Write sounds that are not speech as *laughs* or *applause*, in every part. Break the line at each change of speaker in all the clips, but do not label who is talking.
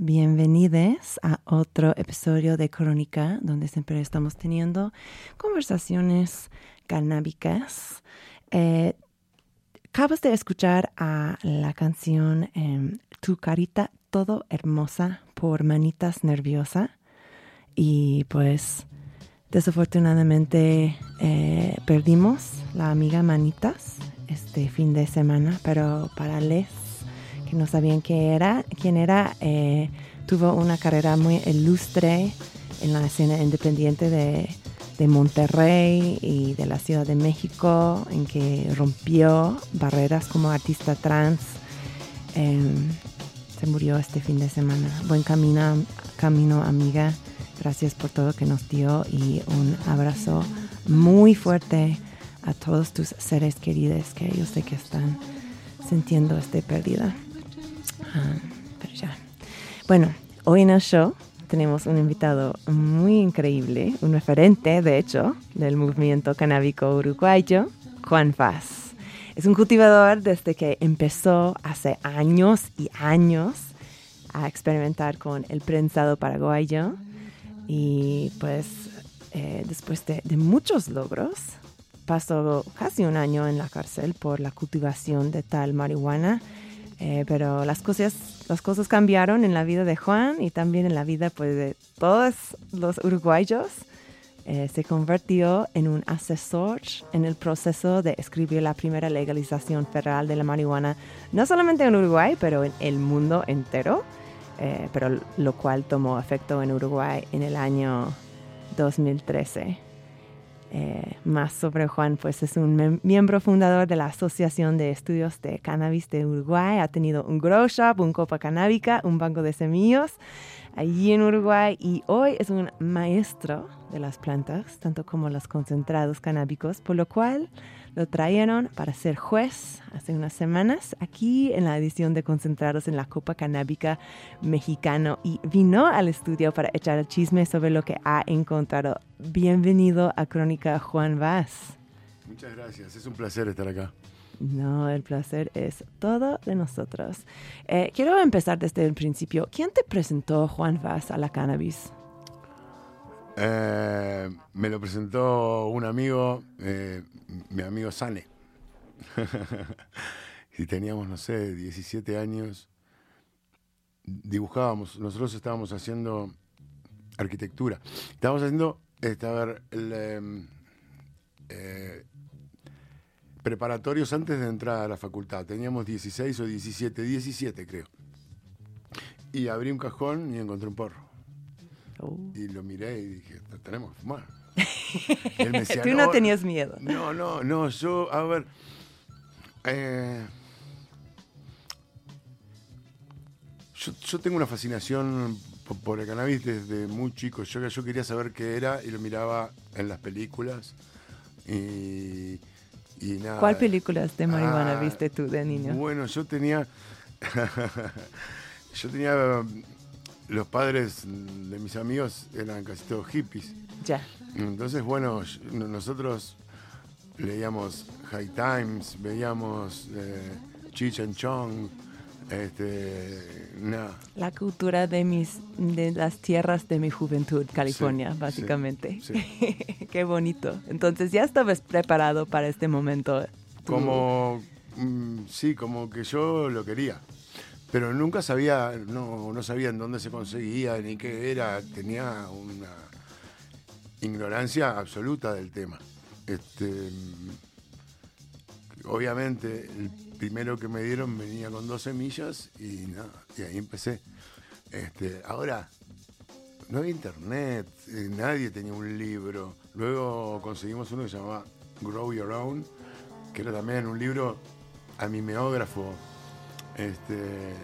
Bienvenidos a otro episodio de Crónica, donde siempre estamos teniendo conversaciones canábicas. Eh, acabas de escuchar a la canción em, Tu carita todo hermosa por Manitas Nerviosa y pues desafortunadamente eh, perdimos la amiga Manitas este fin de semana, pero para Les que no sabían qué era, quién era, eh, tuvo una carrera muy ilustre en la escena independiente de, Monterrey y de la Ciudad de México, en que rompió barreras como artista trans. Em, se murió este fin de semana. Buen camino, camino, amiga. Gracias por todo que nos dio y un abrazo muy fuerte a todos tus seres queridos que yo sé que están sintiendo esta pérdida. Pero ya. Bueno, hoy en el show tenemos un invitado muy increíble, un referente, de hecho, del movimiento canábico uruguayo, Juan Vaz. Es un cultivador desde que empezó hace años y años a experimentar con el prensado paraguayo y pues eh, después de, de muchos logros pasó casi un año en la cárcel por la cultivación de tal marihuana eh, pero las cosas, las cosas cambiaron en la vida de Juan y también en la vida pues, de todos los uruguayos. Eh, se convirtió en un asesor en el proceso de escribir la primera legalización federal de la marihuana, no solamente en Uruguay, pero en el mundo entero, eh, pero lo cual tomó efecto en Uruguay en el año 2013. Eh, más sobre Juan, pues es un miembro fundador de la Asociación de Estudios de Cannabis de Uruguay. Ha tenido un grow shop, un copa canábica, un banco de semillas allí en Uruguay y hoy es un maestro de las plantas, tanto como los concentrados canábicos, por lo cual lo trajeron para ser juez hace unas semanas aquí en la edición de Concentrados en la Copa Canábica Mexicano y vino al estudio para echar el chisme sobre lo que ha encontrado. Bienvenido a Crónica Juan Vaz.
Muchas gracias, es un placer estar acá.
No, el placer es todo de nosotros. Eh, quiero empezar desde el principio. ¿Quién te presentó Juan Vaz a la cannabis?
Eh, me lo presentó un amigo, eh, mi amigo Sane. *laughs* y teníamos, no sé, 17 años. Dibujábamos, nosotros estábamos haciendo arquitectura. Estábamos haciendo, este, a ver, em, eh, preparatorios antes de entrar a la facultad. Teníamos 16 o 17, 17 creo. Y abrí un cajón y encontré un porro. Oh. Y lo miré y dije, tenemos que fumar.
Tú no, tenías miedo.
No, no, no, yo, a ver. Eh, yo, tengo una fascinación por, el cannabis desde muy chico. Yo, yo quería saber qué era y lo miraba en las películas. Y, nada.
¿Cuál películas de marihuana ah, viste tú de niño?
Bueno, yo tenía. *laughs* yo tenía los padres de mis amigos eran casi todos hippies.
Ya.
Entonces, bueno, nosotros leíamos High Times, veíamos eh, Chich and Chong, este,
La cultura de mis, de las tierras de mi juventud, California, básicamente. *laughs* Qué bonito. Entonces ya estabas preparado para este momento.
Como, mm, sí, como que yo lo quería pero nunca sabía, no, no sabía en dónde se conseguía ni qué era, tenía una ignorancia absoluta del tema. Este, obviamente, el primero que me dieron venía con dos semillas y ahí empecé. Este, ahora, no había internet, eh, nadie tenía un libro. Luego conseguimos uno que se llamaba Grow Your Own, que era también un libro a mimeógrafo este,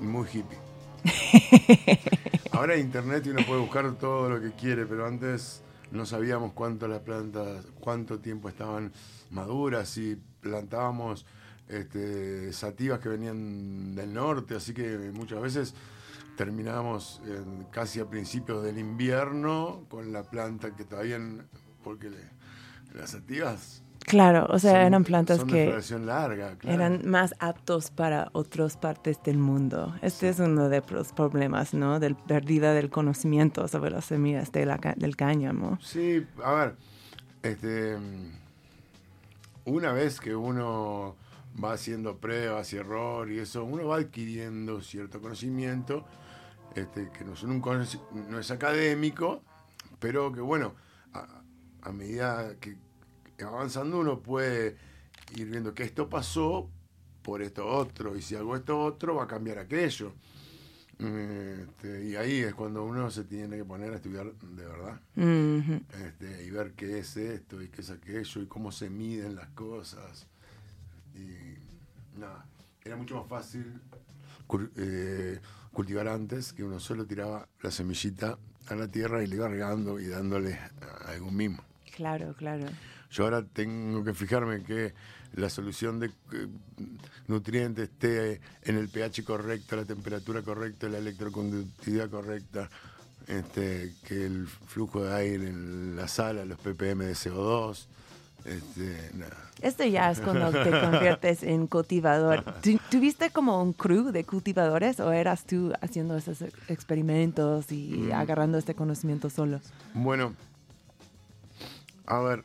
muy hippie. *laughs* Ahora internet y uno puede buscar todo lo que quiere, pero antes no sabíamos cuánto las plantas, cuánto tiempo estaban maduras y plantábamos este, sativas que venían del norte, así que muchas veces terminábamos casi a principios del invierno con la planta que todavía, porque las sativas
Claro, o sea,
Son-
eran plantas que
floración larga, claro.
eran más aptos para otras partes del mundo. Este es uno de los problemas, ¿no? Del pérdida del conocimiento sobre las semillas de la del cáñamo.
Sí, a ver, este, una vez que uno va haciendo pruebas y error y eso, uno va adquiriendo cierto conocimiento, este, que no es, un no es académico, pero que bueno, a, a medida que avanzando uno puede ir viendo que esto pasó por esto otro, y si hago esto otro va a cambiar aquello. Este, y ahí es cuando uno se tiene que poner a estudiar de verdad este, y ver qué es esto y qué es aquello y cómo se miden las cosas. Y nada, era mucho más fácil eh, cultivar antes que uno solo tiraba la semillita a la tierra y le iba regando y dándole a algún mismo.
Claro, claro.
Yo ahora tengo que fijarme que la solución de eh, nutrientes esté en el pH correcto, la temperatura correcta, la electroconductividad correcta, este, que el flujo de aire en la sala, los ppm de CO2, este.
Esto ya es cuando te conviertes en cultivador. *laughs* ¿Tu- ¿Tuviste como un crew de cultivadores o eras tú haciendo esos ex- experimentos y
Mm.
agarrando este conocimiento solo?
Bueno, a ver,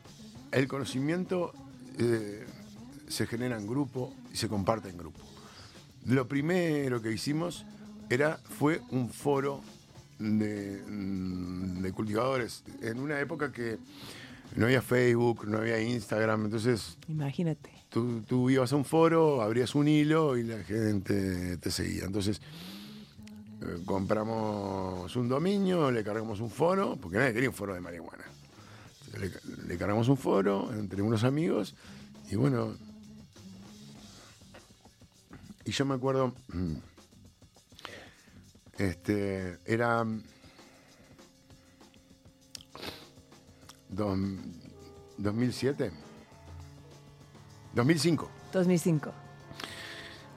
el conocimiento eh, se genera en grupo y se comparte en grupo. Lo primero que hicimos era, fue un foro de, mm, de cultivadores en una época que no había Facebook, no había Instagram, entonces
Imagínate.
tú, tú ibas a un foro, abrías un hilo y la gente te seguía. Entonces eh, compramos un dominio, le cargamos un foro, porque nadie quería un foro de marihuana. Le, le cargamos un foro entre unos amigos y bueno. Y yo me acuerdo, *clears throat* este, era mm, dos- 2007, 2005.
2005.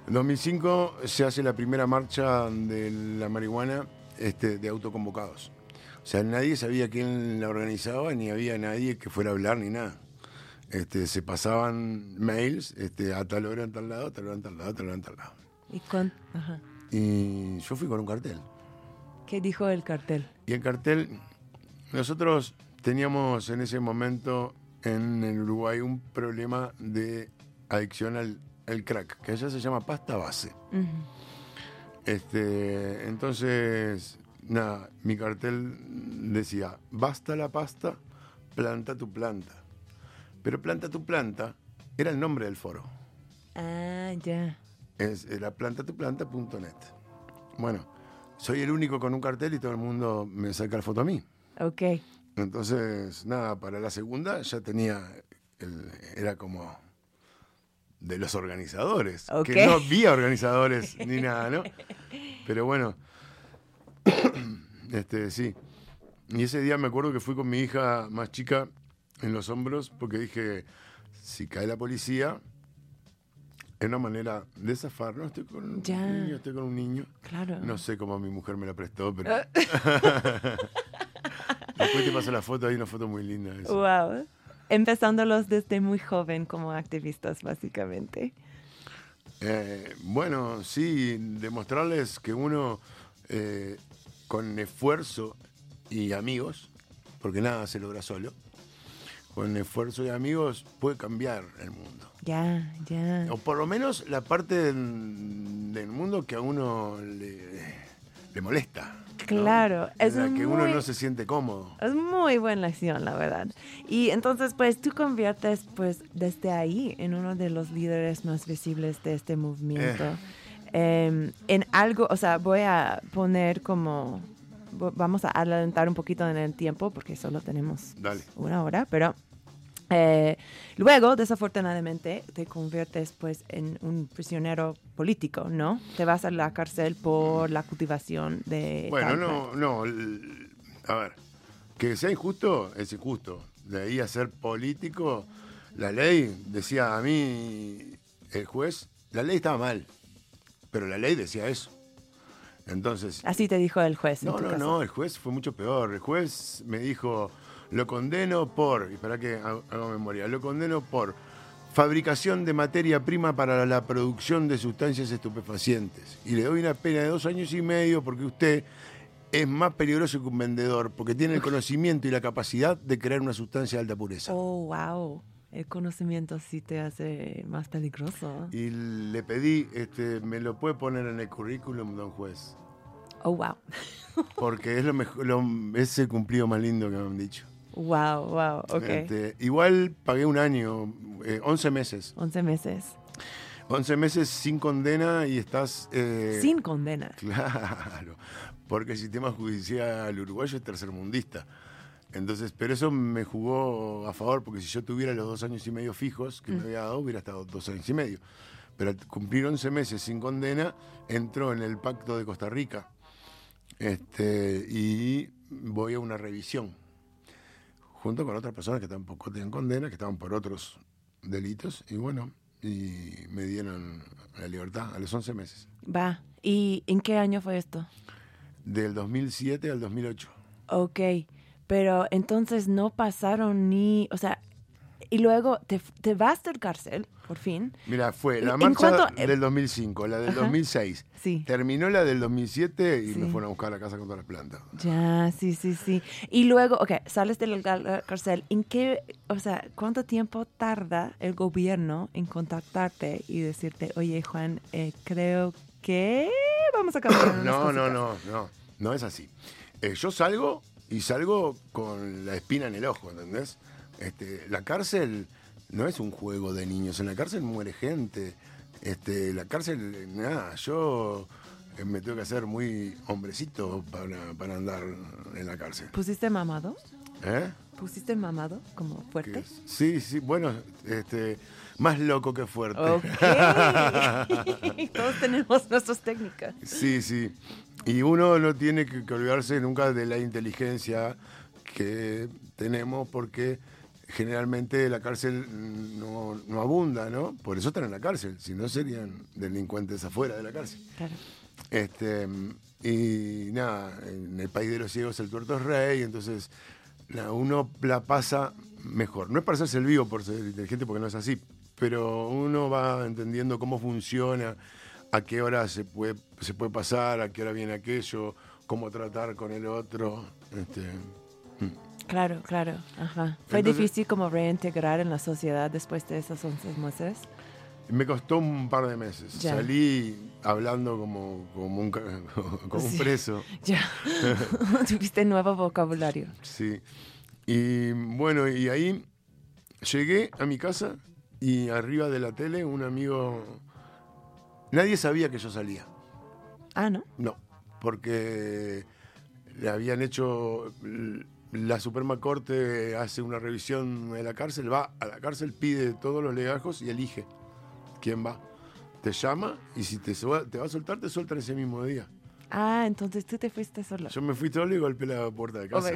En 2005 se hace la primera marcha de la marihuana este, de autoconvocados. O sea, nadie sabía quién la organizaba, ni había nadie que fuera a hablar, ni nada. Este, se pasaban mails este, a tal hora en tal lado, a tal hora en tal lado, a tal hora en tal lado.
¿Y cuán- ajá.
Y yo fui con un cartel.
qué dijo el cartel?
Y el cartel, nosotros teníamos en ese momento en el Uruguay un problema de adicción al, al crack, que allá se llama pasta base. Este, entonces, nada, mi cartel decía, basta la pasta, planta tu planta. Pero planta tu planta era el nombre del foro.
Ah, ya.
Es, era plantatuplanta.net. Bueno, soy el único con un cartel y todo el mundo me saca la foto a mí.
Ok.
Entonces, nada, para la segunda ya tenía, el- era como de los organizadores.
Ok.
Que no había organizadores ni nada, ¿no? *laughs* Pero bueno, este, sí. Y ese día me acuerdo que fui con mi hija más chica en los hombros porque dije, si cae la policía, es una manera de zafar, ¿no? Estoy con un
Ya.
niño, estoy con un niño.
Claro.
No sé cómo mi mujer me la prestó, pero... *laughs* Después te paso la foto, hay una foto muy linda. eso.
Wow. Empezándolos desde muy joven como activistas, básicamente.
Eh, bueno, sí, demostrarles que uno eh, con esfuerzo y amigos, porque nada se logra solo, con esfuerzo y amigos puede cambiar el mundo.
Ya, ya.
O por lo menos la parte del, del mundo que a uno le, le molesta. ¿no?
Claro,
En
es
la que uno
muy-
no se siente cómodo.
Es muy buena lección, la verdad. Y entonces, pues, tú conviertes, pues, desde ahí en uno de los líderes más visibles de este movimiento. Em, en algo, o sea, voy a poner como, vamos a adelantar un poquito en el tiempo porque solo tenemos
Dale.
una hora, pero eh, luego, desafortunadamente, te conviertes pues en un prisionero político, ¿no? Te vas a la cárcel por la cultivación de...
Bueno, no, no. A ver, que sea injusto es injusto. De ahí a ser político, la ley decía a mí, el juez, la ley estaba mal, pero la ley decía eso. Entonces,
Así te dijo el juez. en
no,
tu
no,
caso.
no, el juez fue mucho peor. El juez me dijo, lo condeno por, y para que hago memoria, lo condeno por fabricación de materia prima para la producción de sustancias estupefacientes. Y le doy una pena de dos años y medio porque usted es más peligroso que un vendedor, porque tiene el conocimiento y la capacidad de crear una sustancia de alta pureza.
Oh, wow. El conocimiento sí te hace más peligroso.
Y le pedí, este, me lo puede poner en el currículum, don juez.
Oh, wow. *laughs*
Porque es lo mejor, lo- es el cumplido más lindo que me han dicho.
Wow, wow, ok.
Este, igual pagué un año, eh, 11 meses.
11 meses.
11 meses sin condena y estás... eh,
Sin condena. *laughs*
Claro, porque el sistema judicial uruguayo es tercermundista. Entonces, pero eso me jugó a favor, porque si yo tuviera los dos años y medio fijos que me había dado, hubiera estado dos años y medio. Pero al cumplir 11 meses sin condena, entró en el pacto de Costa Rica. Este, y voy a una revisión, junto con otras personas que tampoco tenían condena, que estaban por otros delitos, y bueno, y me dieron la libertad a los 11 meses.
Va. ¿Y en qué año fue esto?
Del 2007 al 2008.
Ok. Pero entonces no pasaron ni. O sea, y luego te, te vas del cárcel, por fin.
Mira, fue
¿En-
la marcha
cuánto- eh,
del 2005, la del
Ajá.
2006.
Sí.
Terminó la del 2007 y
Sí.
me fueron a buscar a la casa con todas las plantas.
Ya, sí, sí, sí. Y luego, ok, sales de la cal- cárcel. ¿En qué, o sea, cuánto tiempo tarda el gobierno en contactarte y decirte, oye, Juan, eh, creo que vamos a cambiar *coughs*
No, no,
cositas"?
no, no, no es así. Eh, yo salgo y salgo con la espina en el ojo, ¿entendés? Este, la cárcel no es un juego de niños, en la cárcel muere gente. Este, la cárcel, nada, yo eh, me tengo que hacer muy hombrecito para, para andar en la cárcel.
¿Pusiste mamado?
¿Eh?
¿Pusiste mamado como fuerte?
Sí, sí, bueno, este, más loco que fuerte.
Ok. *laughs* *laughs* Todos tenemos nuestras técnicas.
Sí, sí. Y uno no tiene que, que olvidarse nunca de la inteligencia que tenemos porque generalmente la cárcel no, no abunda, ¿no? Por eso están en la cárcel, si no serían delincuentes afuera de la cárcel.
Claro.
Este, y nada, en el país de los ciegos el tuerto es rey, entonces nada, uno la pasa mejor. No es para hacerse el vivo por ser inteligente, porque no es así, pero uno va entendiendo cómo funciona, a qué hora se puede, se puede pasar, a qué hora viene aquello, cómo tratar con el otro. Este,
Claro, claro. Ajá. ¿Fue
Entonces-
difícil como reintegrar en la sociedad después de esos 11 meses?
me costó un par de meses.
Ya.
Salí hablando como, como un, *laughs* como un
Sí.
preso. *laughs*
Ya. *laughs* Tuviste nuevo vocabulario.
Sí. Y bueno, y ahí llegué a mi casa y arriba de la tele un amigo... Nadie sabía que yo salía.
Ah, ¿no?
No, porque le habían hecho... La Suprema Corte hace una revisión de la cárcel, va a la cárcel, pide todos los legajos y elige quién va. Te llama y si te, te va a soltar, te sueltan ese mismo día.
Ah, entonces tú te fuiste solo.
Yo me fui solo y golpeé la puerta de
Oh
casa.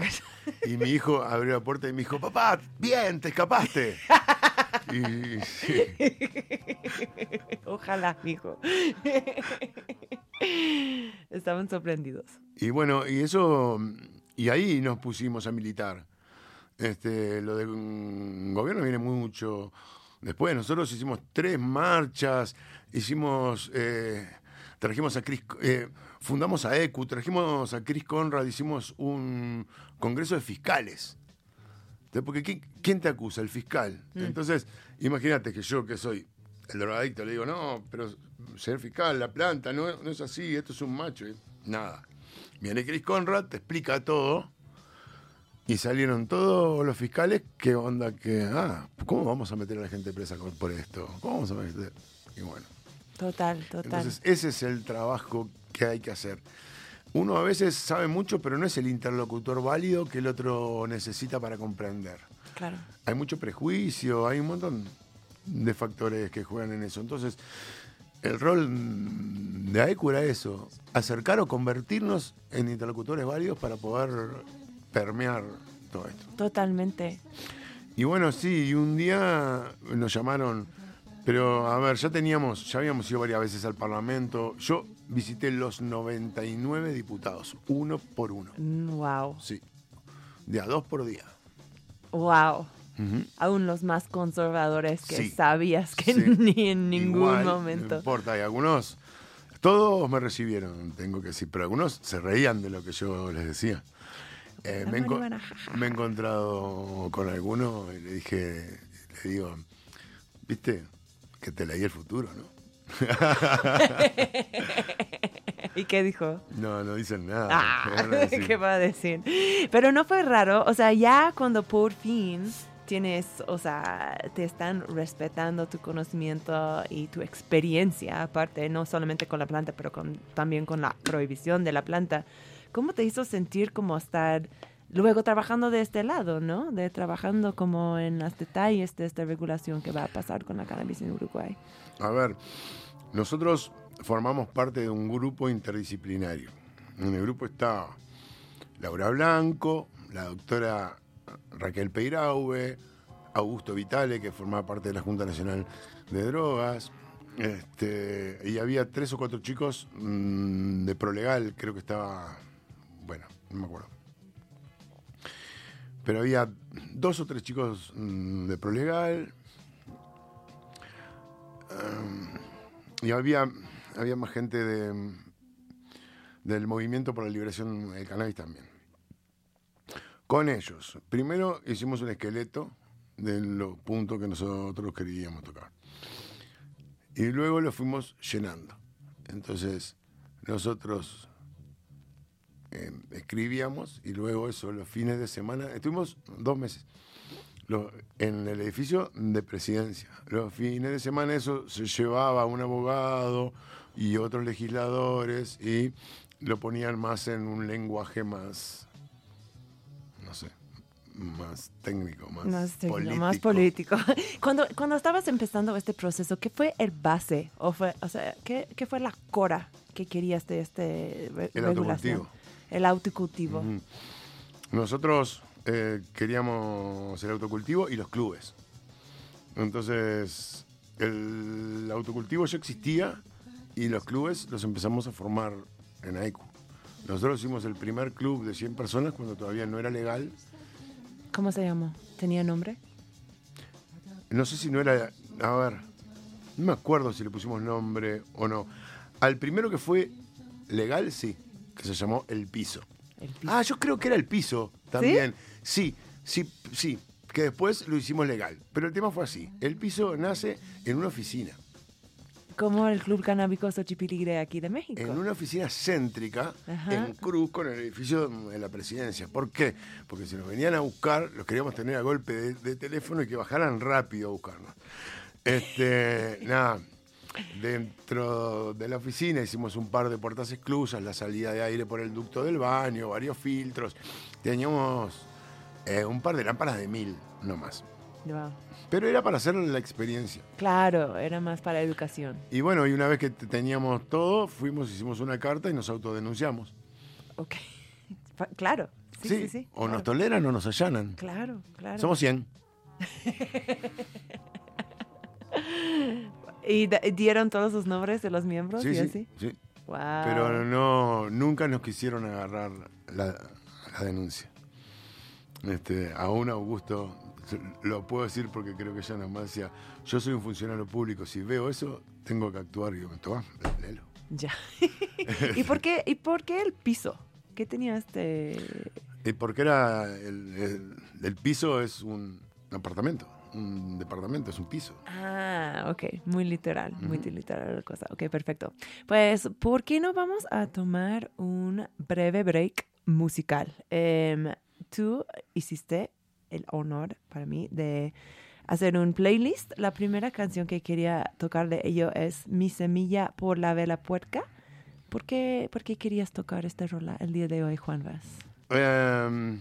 y mi hijo abrió la puerta y me dijo, papá, bien, te escapaste. *laughs* y sí, *laughs*
Ojalá, mijo. *laughs* Estaban sorprendidos.
y bueno, y eso, y ahí nos pusimos a militar. Este, lo del gobierno viene mucho después. Nosotros hicimos tres marchas, hicimos, eh, trajimos a Chris, eh, fundamos a ECU, trajimos a Chris Conrad, hicimos un congreso de fiscales. Porque ¿quién, quién te acusa? El fiscal. Entonces, imagínate que yo que soy el drogadicto le digo, no, pero señor fiscal, la planta no, no es así, esto es un macho. Y nada. Viene Chris Conrad, te explica todo. Y salieron todos los fiscales, ¿qué onda? que Ah, ¿cómo vamos a meter a la gente presa por esto? ¿Cómo vamos a meter? Y bueno.
Total, total.
Entonces, ese es el trabajo que hay que hacer. Uno a veces sabe mucho, pero no es el interlocutor válido que el otro necesita para comprender.
claro.
Hay mucho prejuicio, hay un montón de factores que juegan en eso. Entonces, el rol de AECU era eso, acercar o convertirnos en interlocutores válidos para poder permear todo esto.
Totalmente.
Y bueno, sí, y un día nos llamaron, pero a ver, ya teníamos, ya habíamos ido varias veces al Parlamento. Yo visité los 99 diputados, uno por uno.
Wow.
Sí, de a dos por día.
Wow. Aún los más conservadores que
Sí.
sabías que
Sí. *laughs*
ni en ningún
Igual, No
momento.
importa, y algunos, todos me recibieron, tengo que decir, pero algunos se reían de lo que yo les decía. Eh, enco- me he encontrado con alguno y le dije, le digo, viste, que te leí el futuro, ¿no? *laughs*
¿Y qué dijo?
No, no dicen nada.
Ah, *laughs*
¿qué van a decir?
¿qué va a decir? Pero no fue raro, o sea, ya cuando por fin tienes, o sea, te están respetando tu conocimiento y tu experiencia, aparte, no solamente con la planta, pero con, también con la prohibición de la planta, ¿cómo te hizo sentir como estar luego trabajando de este lado, ¿no? De trabajando como en los detalles de esta regulación que va a pasar con la cannabis en Uruguay.
A ver, nosotros formamos parte de un grupo interdisciplinario. En el grupo está Laura Blanco, la doctora Raquel Peiraube, Augusto Vitale, que formaba parte de la Junta Nacional de Drogas. Este, y había tres o cuatro chicos mm, de Prolegal, creo que estaba, bueno, no me acuerdo. Pero había dos o tres chicos mm, de Prolegal, y había, había más gente de, del movimiento por la liberación del cannabis también. Con ellos, primero hicimos un esqueleto de los puntos que nosotros queríamos tocar. Y luego lo fuimos llenando. Entonces, nosotros eh, escribíamos y luego eso, los fines de semana, estuvimos dos meses en el edificio de presidencia. Los fines de semana eso se llevaba un abogado y otros legisladores y lo ponían más en un lenguaje más, no sé, más técnico, más,
Más, técnico,
político.
más político. *laughs* Cuando, cuando estabas empezando este proceso, ¿qué fue el base? O, fue, o sea, ¿qué, qué fue la cora que querías de este
El
regulación?
autocultivo.
El autocultivo.
Nosotros eh, queríamos el autocultivo y los clubes. Entonces, el autocultivo ya existía y los clubes los empezamos a formar en AICU. Nosotros hicimos el primer club de 100 personas cuando todavía no era legal.
¿Cómo se llamó? ¿Tenía nombre?
No sé si no era. A ver, no me acuerdo si le pusimos nombre o no. Al primero que fue legal, sí, que se llamó El Piso.
El piso.
Ah, yo creo que era el piso también. Sí, sí, sí, que después lo hicimos legal. Pero el tema fue así. El piso nace en una oficina.
Como el Club Canábico Xochipilligre aquí de México.
En una oficina céntrica
Ajá.
en Cruz con el edificio de la presidencia. ¿Por qué? Porque si nos venían a buscar, los queríamos tener a golpe de, de teléfono y que bajaran rápido a buscarnos. Este, *laughs* nada. Dentro de la oficina hicimos un par de puertas exclusas, la salida de aire por el ducto del baño, varios filtros. Teníamos eh, un par de lámparas de mil, no más.
Wow.
Pero era para hacer la experiencia.
Claro, era más para educación.
Y bueno, y una vez que teníamos todo, fuimos, hicimos una carta y nos autodenunciamos.
Ok. Claro. Sí, sí, sí.
o nos toleran o nos allanan.
Claro, claro.
Somos 100. *laughs*
¿Y dieron todos los nombres de los miembros
Sí,
y
sí,
así?
sí.
Wow.
Pero no, nunca nos quisieron agarrar la, la denuncia. Este, aún Augusto, lo puedo decir porque creo que ella nomás decía, yo soy un funcionario público, si veo eso, tengo que actuar. Y yo, toma, léelo.
Ya. *laughs* ¿Y por qué y por qué el piso? ¿Qué tenía este
Y porque era el, el- el piso es un apartamento, un departamento, es un piso.
Ah, ok, muy literal, muy literal la cosa. Ok, perfecto. Pues, ¿por qué no vamos a tomar un breve break musical? Em, tú hiciste el honor para mí de hacer un playlist. La primera canción que quería tocar de ello es Mi semilla por la vela puerca. ¿Por qué, por qué querías tocar esta rola el día de hoy, Juan Vaz?
Eh,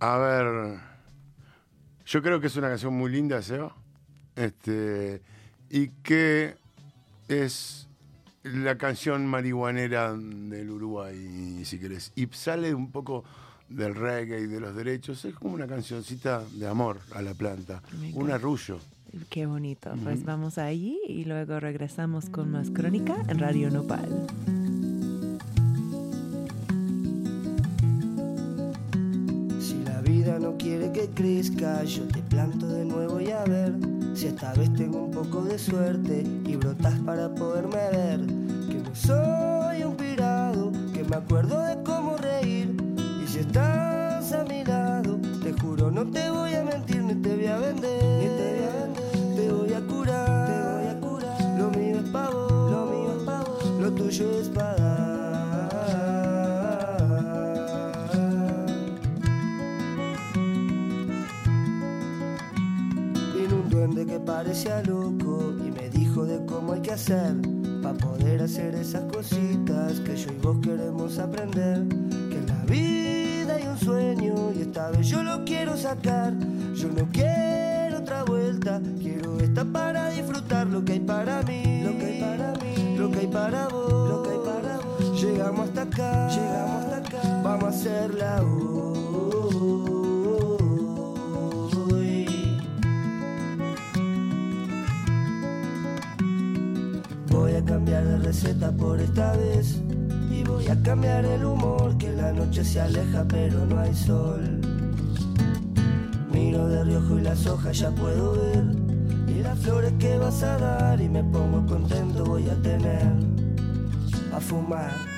a ver, yo creo que es una canción muy linda, Seba, este, y que es la canción marihuanera del Uruguay, si querés, y sale un poco del reggae y de los derechos, es como una cancioncita de amor a la planta, un arrullo.
Qué bonito. Pues vamos allí y luego regresamos con más crónica en Radio Nopal.
No quiere que crezca, yo te planto de nuevo y a ver si esta vez tengo un poco de suerte y brotas para poderme ver. Que no soy un pirado, que me acuerdo de cómo reír. Y si estás a mi lado, te juro no te voy a mentir ni te voy a vender. Ni te voy a vender, te voy a curar, te voy a curar. Lo mío es pavo, lo mío es pavo, lo tuyo es para que parecía loco y me dijo de cómo hay que hacer para poder hacer esas cositas que yo y vos queremos aprender. Que en la vida hay un sueño y esta vez yo lo quiero sacar. Yo no quiero otra vuelta, quiero esta para disfrutar lo que hay para mí, lo que hay para mí, lo que hay para vos, lo que hay para vos. Llegamos hasta acá, llegamos hasta acá, vamos a hacerla hoy. Receta por esta vez. Y voy a cambiar el humor, que la noche se aleja pero no hay sol. Miro de riojo y las hojas ya puedo ver. Y las flores que vas a dar y me pongo contento voy a tener. A fumar.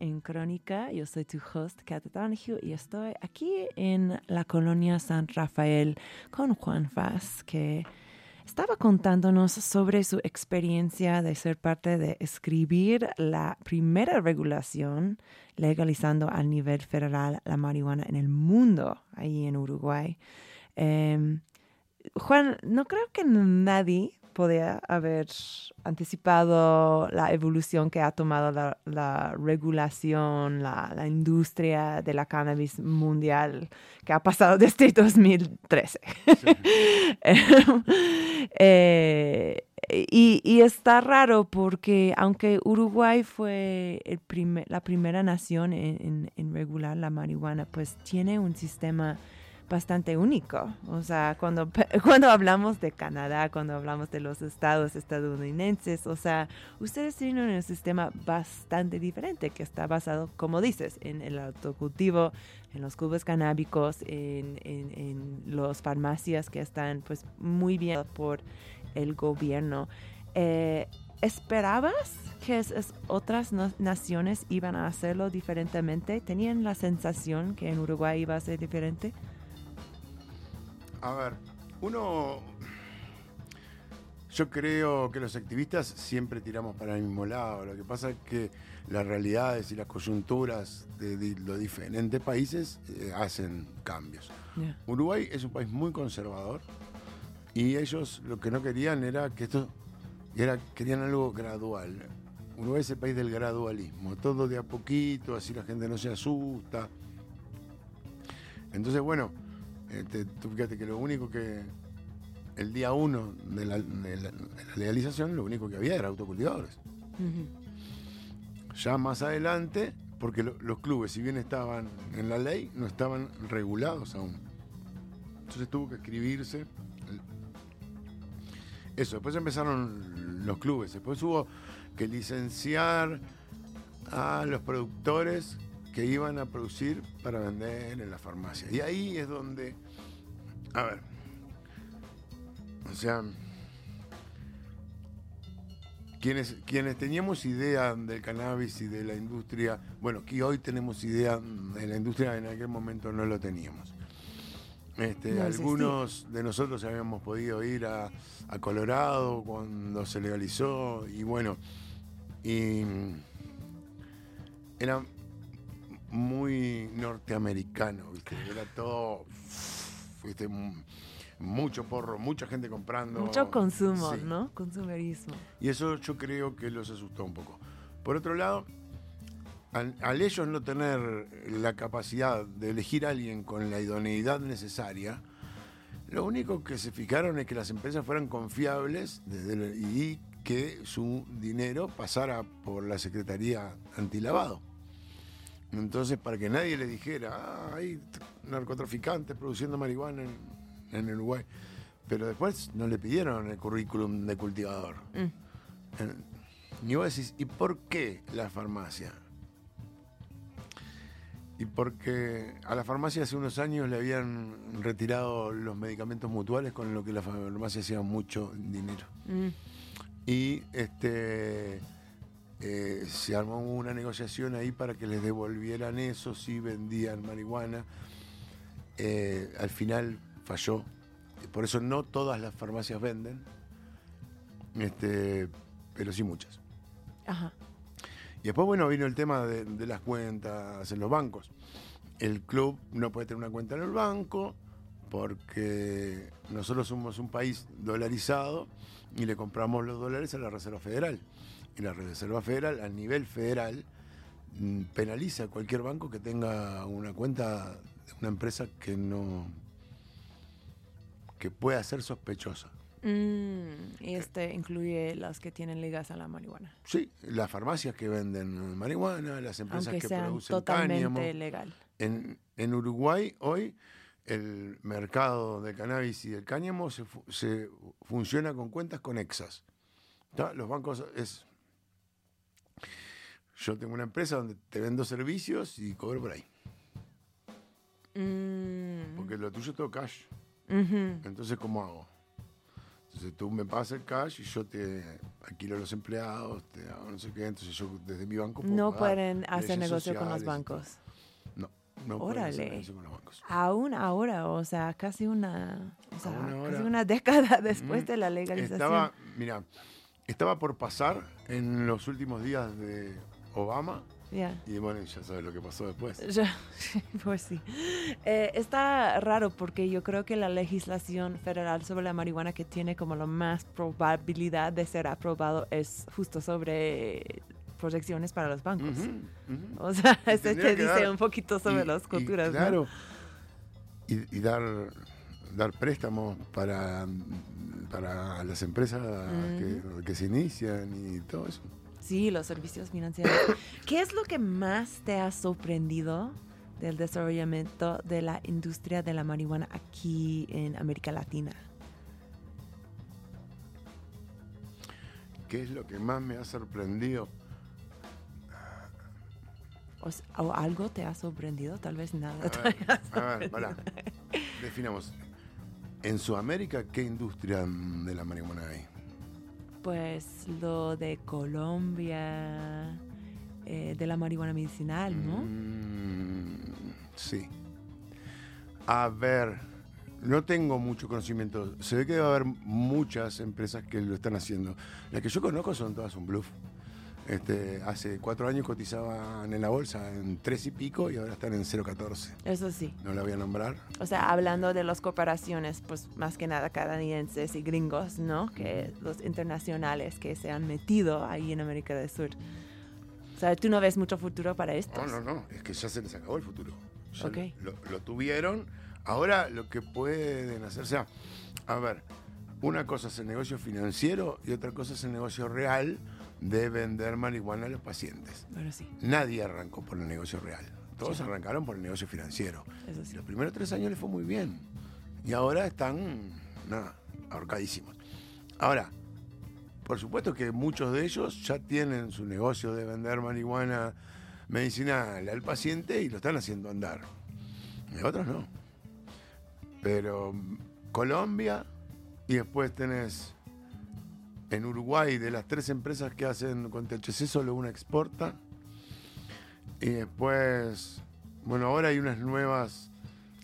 En Crónica. Yo soy tu host, Kat y estoy aquí en la colonia San Rafael con Juan Faz, que estaba contándonos sobre su experiencia de ser parte de escribir la primera regulación legalizando al nivel federal la marihuana en el mundo, ahí en Uruguay. Em, Juan, no creo que nadie podía haber anticipado la evolución que ha tomado la, regulación, la, industria de la cannabis mundial que ha pasado desde 2013. *laughs* Eh, y, está raro porque aunque Uruguay fue la primera nación en regular la marihuana, pues tiene un sistema bastante único. O sea, cuando, *laughs* cuando hablamos de Canadá, cuando hablamos de los estados estadounidenses, o sea, ustedes tienen un sistema bastante diferente que está basado, como dices, en el autocultivo, en los cubos canábicos, en, en, los farmacias que están pues muy bien por el gobierno. Eh, ¿Esperabas que otras naciones iban a hacerlo diferentemente? ¿Tenían la sensación que en Uruguay iba a ser diferente?
A ver, uno. Yo creo que los activistas siempre tiramos para el mismo lado. Lo que pasa es que las realidades y las coyunturas de, los diferentes países eh, hacen cambios. Uruguay es un país muy conservador y ellos lo que no querían era que esto era querían algo gradual. Uruguay es el país del gradualismo, todo de a poquito, así la gente no se asusta. Entonces, bueno, este, tú fíjate que lo único que. El día uno de la, legalización, lo único que había era autocultivadores. ya más adelante, porque lo- los clubes, si bien estaban en la ley, no estaban regulados aún. Entonces tuvo que escribirse. Eso, después empezaron los clubes, después hubo que licenciar a los productores que iban a producir para vender en la farmacia. Y ahí es donde, a ver, o sea, quienes, quienes teníamos idea del cannabis y de la industria, bueno, que hoy tenemos idea de la industria, en aquel momento no lo teníamos. Este,
No
algunos de nosotros habíamos podido ir a, a Colorado cuando se legalizó y bueno, y era muy norteamericano, ¿viste? Era todo, mucho porro, mucha gente comprando.
Mucho consumo,
Sí.
¿no? Consumerismo.
Y eso yo creo que los asustó un poco. Por otro lado, al, al ellos no tener la capacidad de elegir a alguien con la idoneidad necesaria, lo único que se fijaron es que las empresas fueran confiables desde el- y que su dinero pasara por la Secretaría Antilavado. Entonces, para que nadie le dijera, ah, hay narcotraficantes produciendo marihuana en, en Uruguay. Pero después no le pidieron el currículum de cultivador.
Mm.
Y vos decís, ¿y por qué la farmacia? Y porque a la farmacia hace unos años le habían retirado los medicamentos mutuales con lo que la farmacia hacía mucho dinero.
Mm.
Y este eh, se armó una negociación ahí para que les devolvieran eso si vendían marihuana. Eh, al final falló. Por eso no todas las farmacias venden, este, pero sí muchas.
Ajá.
Y después, bueno, vino el tema de, de las cuentas en los bancos. El club no puede tener una cuenta en el banco porque nosotros somos un país dolarizado y le compramos los dólares a la Reserva Federal. Y la Reserva Federal, a nivel federal, mm, penaliza a cualquier banco que tenga una cuenta de una empresa que no que pueda ser sospechosa.
Mm, y este incluye las que tienen ligas a la marihuana.
Sí, las farmacias que venden marihuana, las empresas
Aunque
que
sean
producen
totalmente
cáñamo.
legal.
En, en Uruguay hoy el mercado del cannabis y del cáñamo se, fu- se funciona con cuentas conexas. Los bancos es... Yo tengo una empresa donde te vendo servicios y cobro por ahí.
Mm,
Porque lo tuyo es todo cash. Entonces, ¿cómo hago? Entonces tú me pasas el cash y yo te alquilo a los empleados, te hago no sé qué. Entonces yo desde mi banco puedo
No
pagar
pueden hacer negocio con los bancos.
No, no pueden hacer
Órale.
negocio con los bancos.
Aún ahora, o sea, casi una, o sea, casi una década *laughs* después
Mm.
de la legalización.
Estaba, mira, estaba por pasar en los últimos días de Obama y bueno, ya sabes lo que pasó después.
Ya, *laughs* pues sí. Eh, está raro porque yo creo que la legislación federal sobre la marihuana que tiene como la más probabilidad de ser aprobado es justo sobre proyecciones para los bancos. O sea, eso te dice
dar-
un poquito sobre
Y-
las
y
culturas. ¿no?
Claro. Y, y dar, dar préstamos para, para las empresas que, que se inician y todo eso.
Sí, los servicios financieros. *coughs* ¿Qué es lo que más te ha sorprendido del desarrollamiento de la industria de la marihuana aquí en América Latina?
¿Qué es lo que más me ha sorprendido?
O, algo te ha sorprendido? Tal vez nada.
A *laughs* ver, a ver, pará. Definamos. En Sudamérica, ¿qué industria de la marihuana hay?
Pues lo de Colombia, eh, de la marihuana medicinal, ¿no?
Mm, sí. A ver, no tengo mucho conocimiento. Se ve que a haber muchas empresas que lo están haciendo. Las que yo conozco son todas un bluff. Este, hace cuatro años cotizaban en la bolsa en tres y pico y ahora están en 0,14.
Eso sí.
No la voy a nombrar.
O sea, hablando de las corporaciones, pues más que nada canadienses y gringos, ¿no? Que los internacionales que se han metido ahí en América del Sur. O sea, tú no ves mucho futuro para estos.
No, no, no, es que ya se les acabó el futuro. Ya
Ok.
lo, lo tuvieron. Ahora lo que pueden hacer, o sea, a ver, una cosa es el negocio financiero y otra cosa es el negocio real, de vender marihuana a los pacientes.
Pero sí,
Nadie arrancó por el negocio real. Todos
Sí.
arrancaron por el negocio financiero.
sí.
Los primeros tres años les fue muy bien. Y ahora están, nada, ahorcadísimos. Ahora, por supuesto que muchos de ellos ya tienen su negocio de vender marihuana medicinal al paciente y lo están haciendo andar. Y otros no. Pero mm, Colombia y después tenés en Uruguay de las tres empresas que hacen con THC solo una exporta. Y después, bueno, ahora hay unas nuevas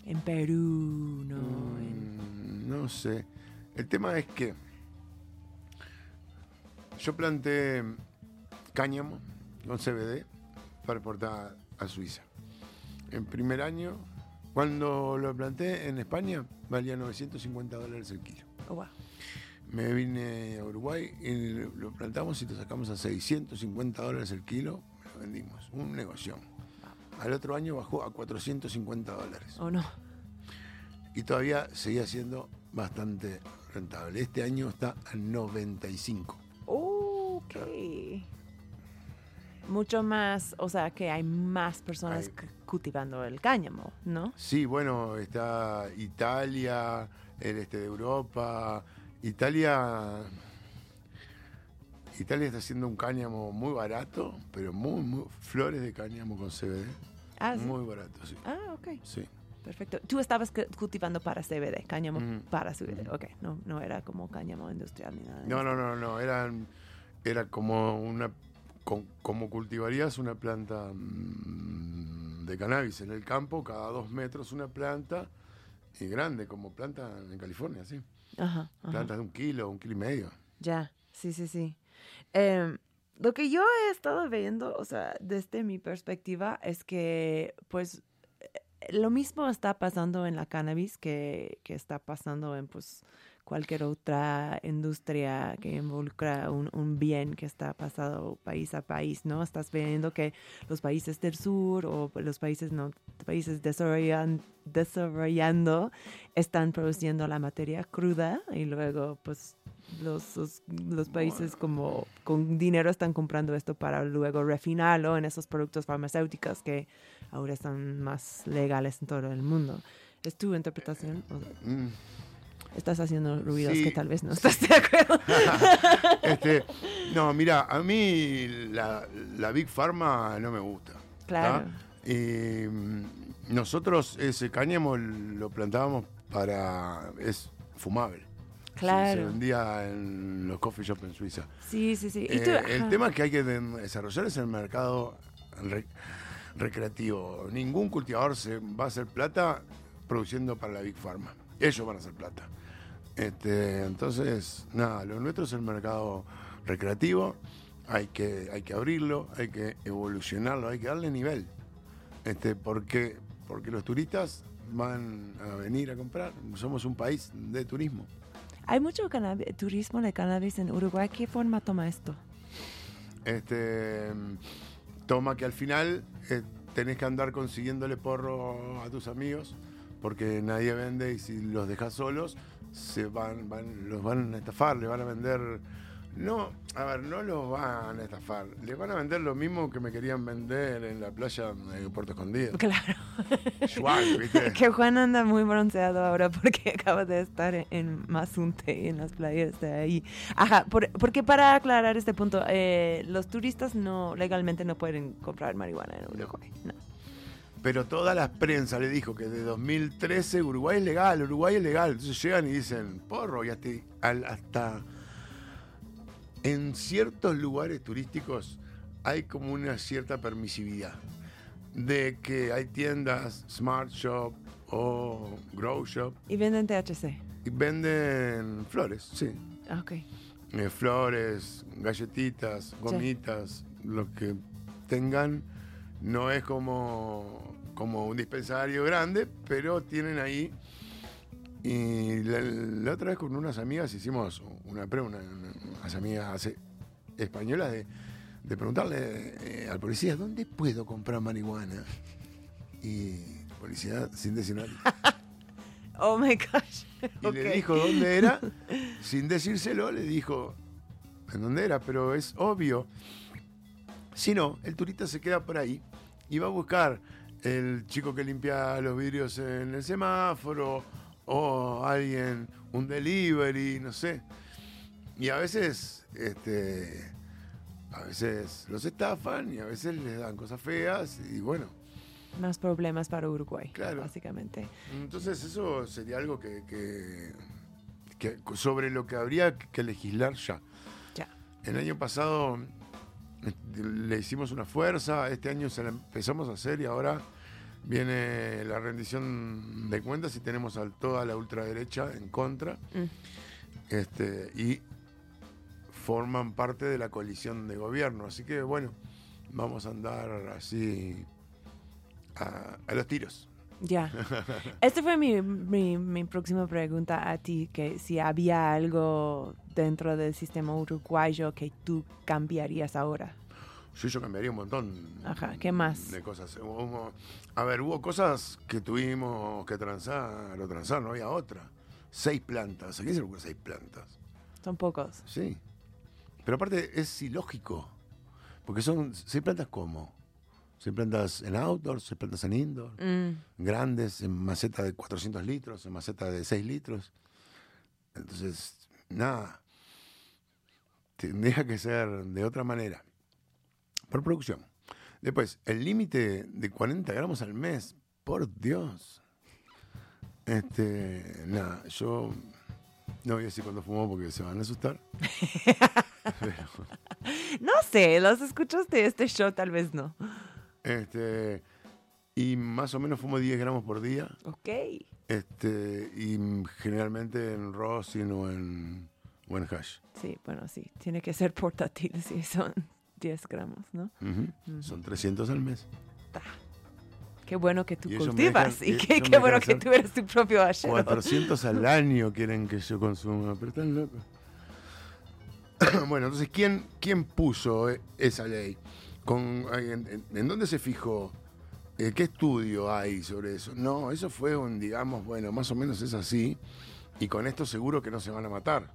En Perú, no. en-
Mm, No sé. El tema es que yo planté cáñamo con CBD para exportar a Suiza. En primer año, cuando lo planté en España, valía 950 dólares el kilo.
Oh, wow.
Me vine a Uruguay y lo plantamos y lo sacamos a 650 dólares el kilo. Lo vendimos. Un negocio. Al otro año bajó a 450 dólares
Oh, no.
y todavía seguía siendo bastante rentable. Este año está a 95.
Ok. Mucho más, o sea, que hay más personas
Hay-
cultivando el cáñamo, ¿no?
Sí, bueno, está Italia, el este de Europa. Italia. Italia está haciendo un cáñamo muy barato, pero muy, muy. Flores de cáñamo con CBD.
Ah, sí.
Muy barato, sí.
Ah, ok.
Sí.
Perfecto. Tú estabas cu- cultivando para CBD, cáñamo
Ujú.
para CBD.
Ujú.
Ok, no, no era como cáñamo industrial ni nada.
No, no, no, no. Eran, era como una. com- como cultivarías una planta mm, de cannabis en el campo, cada dos metros una planta, y grande, como planta en California, sí.
Ajá, ajá.
Plantas de un kilo, un kilo y medio.
Ya, sí, sí, sí. Em, lo que yo he estado viendo, o sea, desde mi perspectiva, es que, pues, eh, lo mismo está pasando en la cannabis que, que está pasando en, pues, cualquier otra industria que involucra un, un bien que está pasado país a país, ¿no? Estás viendo que los países del sur o los países no países desarrollan- desarrollando están produciendo la materia cruda y luego pues los, los, los países como con dinero están comprando esto para luego refinarlo en esos productos farmacéuticos que ahora están más legales en todo el mundo. ¿Es tu interpretación?
Mm.
estás haciendo ruidos
Sí.
que tal vez no estás de acuerdo. *laughs*
Este, no, mira, a mí la, la Big Pharma no me gusta.
Claro.
¿tá? Y mm, nosotros ese cáñamo lo plantábamos para. es fumable. Se- Se,
Claro.
vendía en los coffee shops en Suiza.
Sí, sí, sí. Y
Eh, el tema que hay que de- desarrollar es el mercado re- recreativo. Ningún cultivador se va a hacer plata produciendo para la Big Pharma. Ellos van a hacer plata. Este, entonces, nada, lo nuestro es el mercado recreativo. Hay que, hay que abrirlo, hay que evolucionarlo, hay que darle nivel. Este, porque, porque los turistas van a venir a comprar. Somos un país de turismo.
Hay mucho turismo de cannabis en Uruguay. ¿Qué forma toma esto?
este toma que al final eh, tenés que andar consiguiéndole porro a tus amigos porque nadie vende y si los dejas solos se van, van los van a estafar, le van a vender no, a ver, no los van a estafar, les van a vender lo mismo que me querían vender en la playa de Puerto Escondido. *laughs*
Claro.
Igual, ¿viste? *laughs*
que Juan anda muy bronceado ahora porque *laughs* acaba de estar en, en Mazunte, en las playas de ahí. Ajá, por- porque para aclarar este punto, eh, los turistas no legalmente no pueden comprar marihuana en Uruguay. No.
Pero toda la prensa le dijo que de 2013 Uruguay es legal, Uruguay es legal. Entonces llegan y dicen, porro, y hasta, al- hasta en ciertos lugares turísticos hay como una cierta permisividad. De que hay tiendas, Smart Shop o Grow Shop,
Y venden THC.
y venden flores, sí.
Ah, Ok.
Eh, flores, galletitas, gomitas, lo que tengan. No es como, como un dispensario grande, pero tienen ahí. Y la, la otra vez con unas amigas hicimos una prueba, una- unas amigas españolas, de, de preguntarle eh, al policía, ¿dónde puedo comprar marihuana? Y el policía, sin decir nada, *laughs*
Oh my gosh.
y le dijo dónde era, sin decírselo, le dijo en dónde era, pero es obvio. Si no, el turista se queda por ahí y va a buscar el chico que limpia los vidrios en el semáforo o alguien, un delivery, no sé. Y a veces, este, a veces los estafan y a veces les dan cosas feas y bueno.
Más problemas para Uruguay,
Claro.
básicamente.
Entonces eso sería algo que, que- que- sobre lo que habría que legislar ya.
Ya.
El año pasado eh, le hicimos una fuerza, este año se la empezamos a hacer y ahora viene la rendición de cuentas y tenemos a toda la ultraderecha en contra
Mm.
este, y forman parte de la coalición de gobierno. Así que bueno, vamos a andar así a, a los tiros.
Ya. *laughs* Esta fue mi, mi, mi próxima pregunta a ti, que si había algo dentro del sistema uruguayo que tú cambiarías ahora.
Sí, yo cambiaría un montón.
Ajá, ¿qué más?
De cosas. A ver, hubo cosas que tuvimos que transar o transar, no había otra. Seis plantas. ¿A quién se seis plantas?
Son pocos.
Sí. Pero aparte es ilógico. Porque son seis plantas como. Seis plantas en outdoor, seis plantas en indoor.
Mm,
Grandes, en maceta de 400 litros, en maceta de 6 litros. Entonces, nada. Tendría que ser de otra manera. Por producción. Después, el límite de 40 gramos al mes. Por Dios. Este, nada, yo no voy a decir cuándo fumo porque se van a asustar. *laughs* *laughs*
No sé, los escuchas de este show tal vez no.
este, y más o menos fumo 10 gramos por día.
Ok.
Este, y generalmente en rosin o en, o en hash.
Sí, bueno, sí. Tiene que ser portátil si son 10 gramos, ¿no?
Son 300 al mes.
Ta. Qué bueno que tú
Y
cultivas
dejan-
y
y
qué, bueno que tú eres tu propio hachero.
400 al *laughs* año quieren que yo consuma, pero están locos. *laughs* bueno, entonces, ¿quién, quién puso eh, esa ley? Con, en, dónde se fijó? Eh, ¿Qué estudio hay sobre eso? No, eso fue un, digamos, bueno, más o menos es así, y con esto seguro que no se van a matar.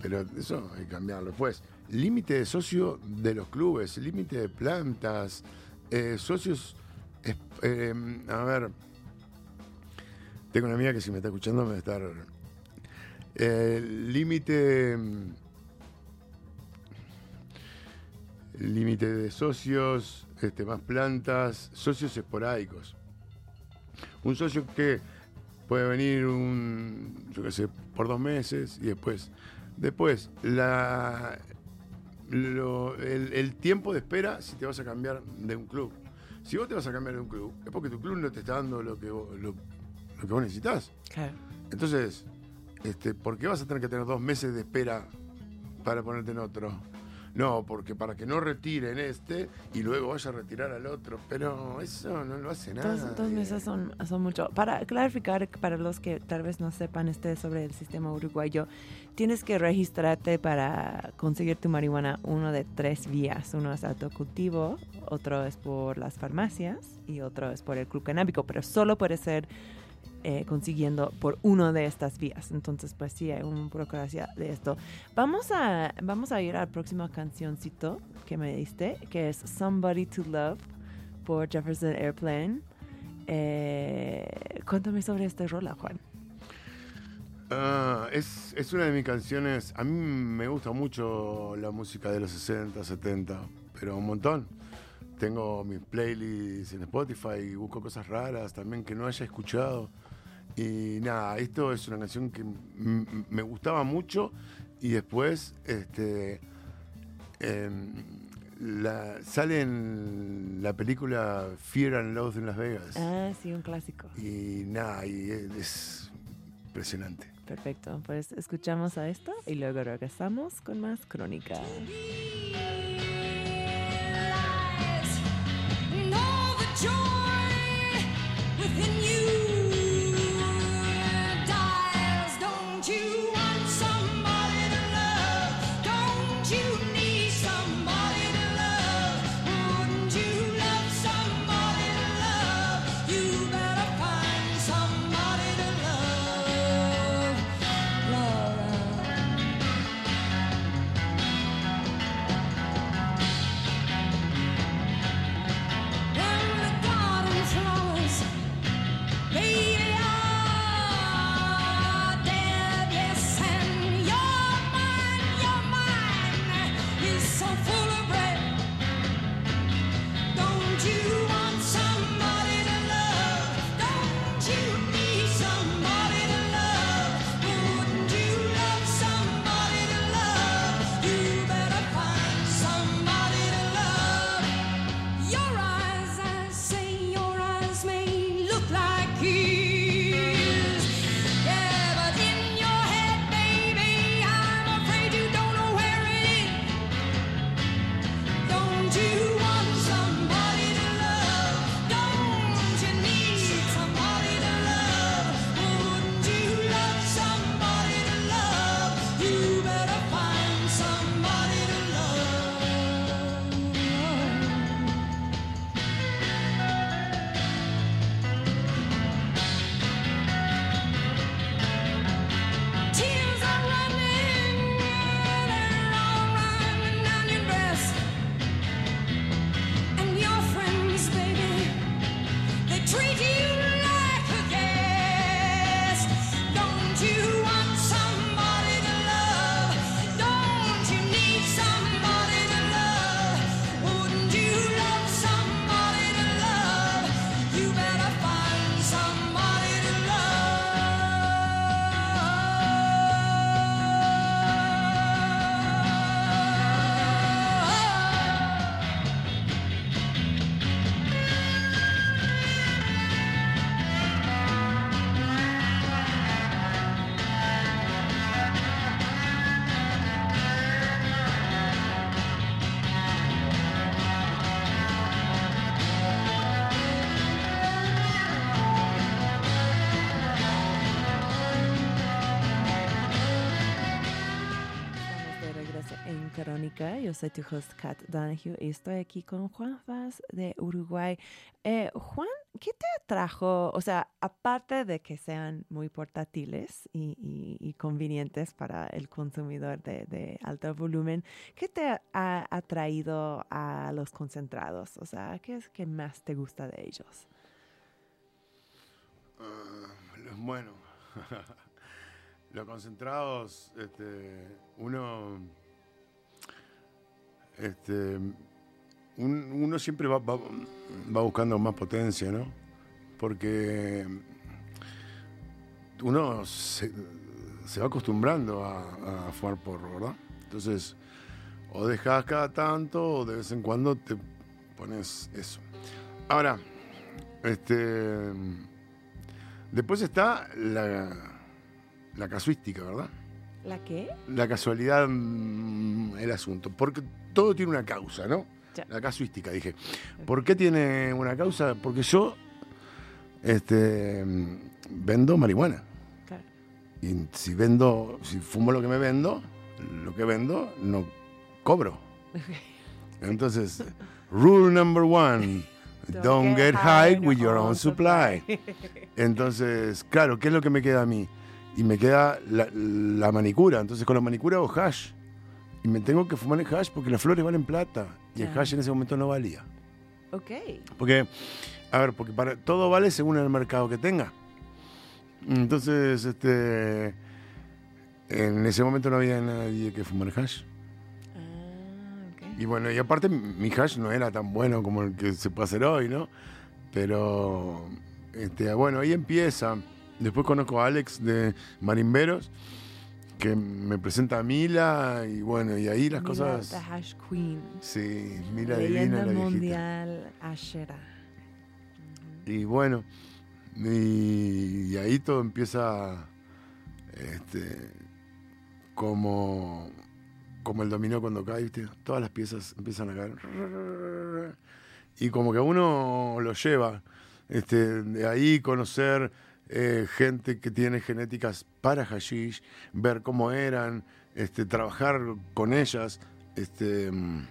Pero eso hay que cambiarlo. Pues, límite de socio de los clubes, límite de plantas, eh, socios. eh, a ver, tengo una amiga que si me está escuchando me va a estar. Eh, límite. Límite de socios, este, más plantas, socios esporádicos. Un socio que puede venir un, yo qué sé, por dos meses y después. Después, la, lo- el, el tiempo de espera si te vas a cambiar de un club. Si vos te vas a cambiar de un club, es porque tu club no te está dando lo que vos, lo, lo que vos necesitas.
Claro.
Entonces, este, ¿por qué vas a tener que tener dos meses de espera para ponerte en otro? No, porque para que no retiren este y luego vaya a retirar al otro. Pero eso no lo hace nada.
Dos, dos meses son, son mucho. Para clarificar, para los que tal vez no sepan este sobre el sistema uruguayo, tienes que registrarte para conseguir tu marihuana uno de tres vías. Uno es autocultivo, otro es por las farmacias y otro es por el club canábico, pero solo puede ser eh, consiguiendo por uno de estas vías. Entonces, pues sí, hay una burocracia de esto. Vamos a, vamos a ir al próximo cancioncito que me diste, que es Somebody to Love por Jefferson Airplane. Eh, cuéntame sobre este rola, Juan.
Ah, es, es una de mis canciones. A mí me gusta mucho la música de los 60, 70, pero un montón. Tengo mis playlists en Spotify y busco cosas raras también que no haya escuchado. Y nada, esto es una canción que me gustaba mucho y después este, em, la, sale en la película Fear and Loath en Las Vegas.
Ah, sí, un clásico.
Y nada, y es, es impresionante.
Perfecto, pues escuchamos a esto y luego regresamos con más crónica.
Joy
Yo soy tu host Kat Donahue y estoy aquí con Juan Vaz de Uruguay. Eh, Juan, ¿qué te atrajo? O sea, aparte de que sean muy portátiles y, convenientes para el consumidor de, alto volumen, ¿qué te ha atraído a los concentrados? O sea, ¿qué es que más te gusta de ellos?
Los- Bueno, *laughs* los concentrados, este, uno, este, un- uno siempre va, va- va buscando más potencia, ¿no? Porque uno se, se va acostumbrando a, a fumar porro, ¿verdad? Entonces, o dejas cada tanto o de vez en cuando te pones eso. Ahora, este, después está la, la casuística, ¿verdad?
¿La qué?
La casualidad, mm, el asunto. Porque todo tiene una causa, ¿no?
Ya.
La casuística, dije. ¿Por qué tiene una causa? Porque yo este, vendo marihuana.
Claro.
Y si vendo, si fumo lo que me vendo, lo que vendo, no cobro. Entonces, rule number one, don't, get, high with your own supply. Entonces, claro, ¿qué es lo que me queda a mí? Y me queda la, la manicura. Entonces, con la manicura hago hash. Y me tengo que fumar el hash porque las flores valen plata. Y el hash en ese momento no valía.
ok.
Porque, a ver, porque para, todo vale según el mercado que tenga. Entonces, este. En ese momento no había nadie que fumara hash.
Ah, ok.
Y bueno, y aparte mi hash no era tan bueno como el que se puede hacer hoy, ¿no? Pero, este, bueno, ahí empieza. Después conozco a Alex de Marimberos, que me presenta a Mila, y bueno, y ahí las
Mila,
cosas...
The Hash Queen.
Sí, Mila
Leyenda
Divina, la
mundial Ashera.
Y bueno, y, y ahí todo empieza este, como, como el dominó cuando cae, ¿viste? Todas las piezas empiezan a caer. Y como que uno lo lleva. Este, de ahí conocer eh, gente que tiene genéticas para hashish, ver cómo eran, este, trabajar con ellas. Este, mm,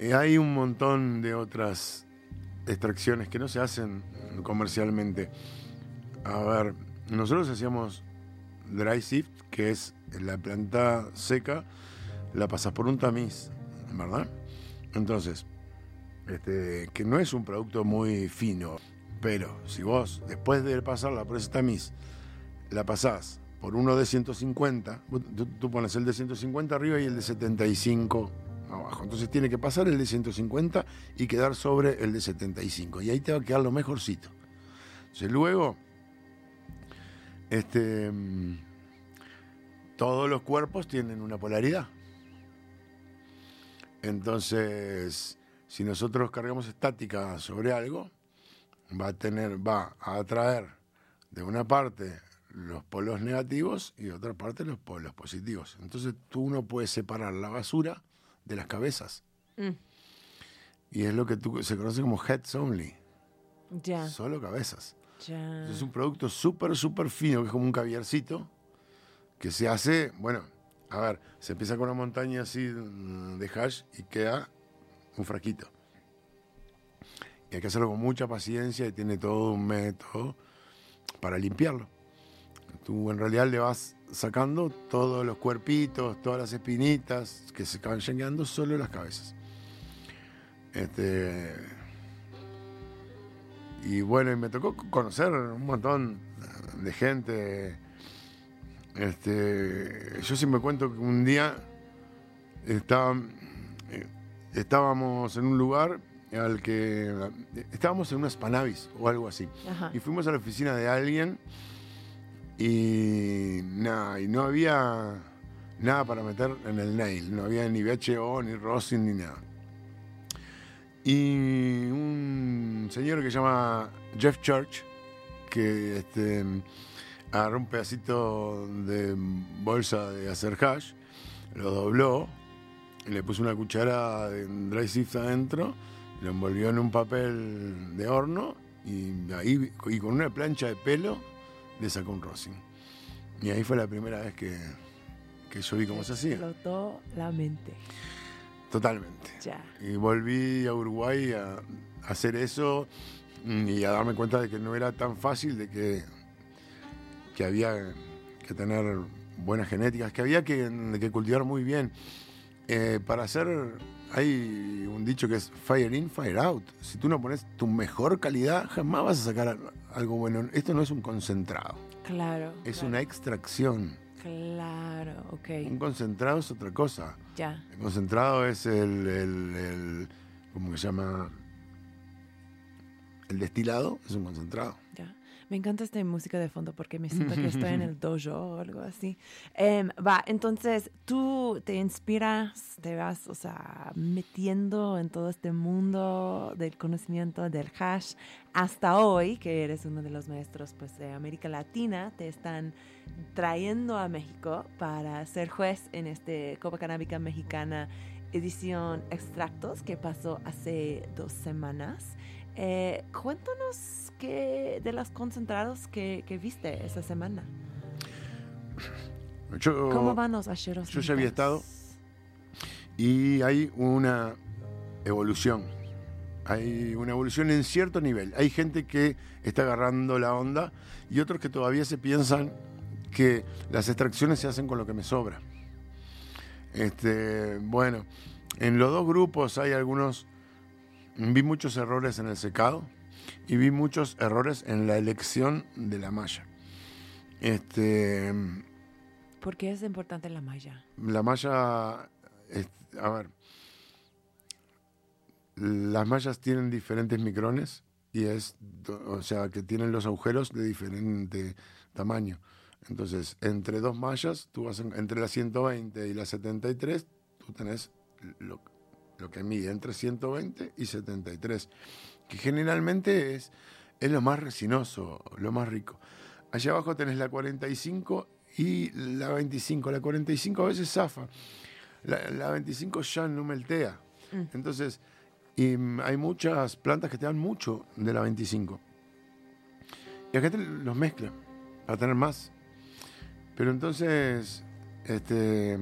y hay un montón de otras extracciones que no se hacen comercialmente. A ver, nosotros hacíamos dry sift, que es la planta seca, la pasas por un tamiz, ¿verdad? Entonces, este, que no es un producto muy fino, pero si vos, después de pasarla por ese tamiz, la pasás por uno de 150, vos- tú, tú pones el de 150 arriba y el de 75 abajo. Entonces tiene que pasar el de 150 y quedar sobre el de 75. Y ahí te va a quedar lo mejorcito. Entonces luego, este, mm, todos los cuerpos tienen una polaridad. Entonces, si nosotros cargamos estática sobre algo, va a tener, va a atraer de una parte los polos negativos y de otra parte los polos positivos. Entonces tú no puedes separar la basura de las cabezas.
Mm.
Y es lo que tú, se conoce como heads only,
Ya,
solo cabezas.
ya.
Es un producto súper, súper fino, que es como un caviarcito, que se hace, bueno, a ver, se empieza con una montaña así de hash y queda un fraquito. Y hay que hacerlo con mucha paciencia y tiene todo un método para limpiarlo. Tú en realidad le vas sacando todos los cuerpitos, todas las espinitas que se van llegando solo las cabezas. Este, y bueno, y me tocó conocer un montón de gente. Este, yo sí me cuento que un día estaba- eh, estábamos en un lugar al que estábamos en una Spanavis o algo así.
Ajá.
Y fuimos a la oficina de alguien y nada, y no había nada para meter en el nail, no había ni VHO, ni rosin, ni nada. Y un señor que se llama Jeff Church, que este, agarró un pedacito de bolsa de hacer hash, lo dobló, le puso una cuchara de dry sift adentro, lo envolvió en un papel de horno y ahí y con una plancha de pelo le sacó un rosin. Y ahí fue la primera vez que que yo vi cómo se hacía.
Explotó la mente.
Totalmente.
Ya.
Y volví a Uruguay a, a hacer eso mm, y a darme cuenta de que no era tan fácil, de que, que había que tener buenas genéticas, que había que, que cultivar muy bien. Eh, para hacer, hay un dicho que es fire in, fire out. Si tú no pones tu mejor calidad, jamás vas a sacar algo bueno. Esto no es un concentrado,
Claro.
es
claro.
una extracción.
Claro, ok.
Un concentrado es otra cosa.
Ya.
El concentrado es el, el, el- ¿cómo se llama? El destilado es un concentrado.
Me encanta esta música de fondo porque me siento que estoy en *laughs* el dojo o algo así. Em, va, entonces tú te inspiras, te vas, o sea, metiendo en todo este mundo del conocimiento del hash hasta hoy, que eres uno de los maestros pues, de América Latina, te están trayendo a México para ser juez en este Copa Canábica Mexicana edición Extractos que pasó hace dos semanas. Eh, cuéntanos qué de los concentrados que, que viste esa semana.
Yo,
¿Cómo van los acheros?
yo ya había
mexicanos?
y hay una evolución. Hay una evolución en cierto nivel. Hay gente que está agarrando la onda y otros que todavía se piensan que las extracciones se hacen con lo que me sobra. Este, bueno, en los dos grupos hay algunos. Vi muchos errores en el secado y vi muchos errores en la elección de la malla. Este,
¿Por qué es importante la malla?
la malla, es- a ver, las mallas tienen diferentes micrones y es, o sea, que tienen los agujeros de diferente tamaño. Entonces, entre dos mallas, tú vas en- entre la 120 y la 73, tú tenés lo, lo que mide entre 120 y 73, que generalmente es, es lo más resinoso, lo más rico. Allá abajo tenés la 45 y la 25. La 45 a veces zafa. La, la 25 ya no meltea. Entonces, y, mm, hay muchas plantas que te dan mucho de la 25. Y acá te los mezclan para tener más. Pero entonces, este,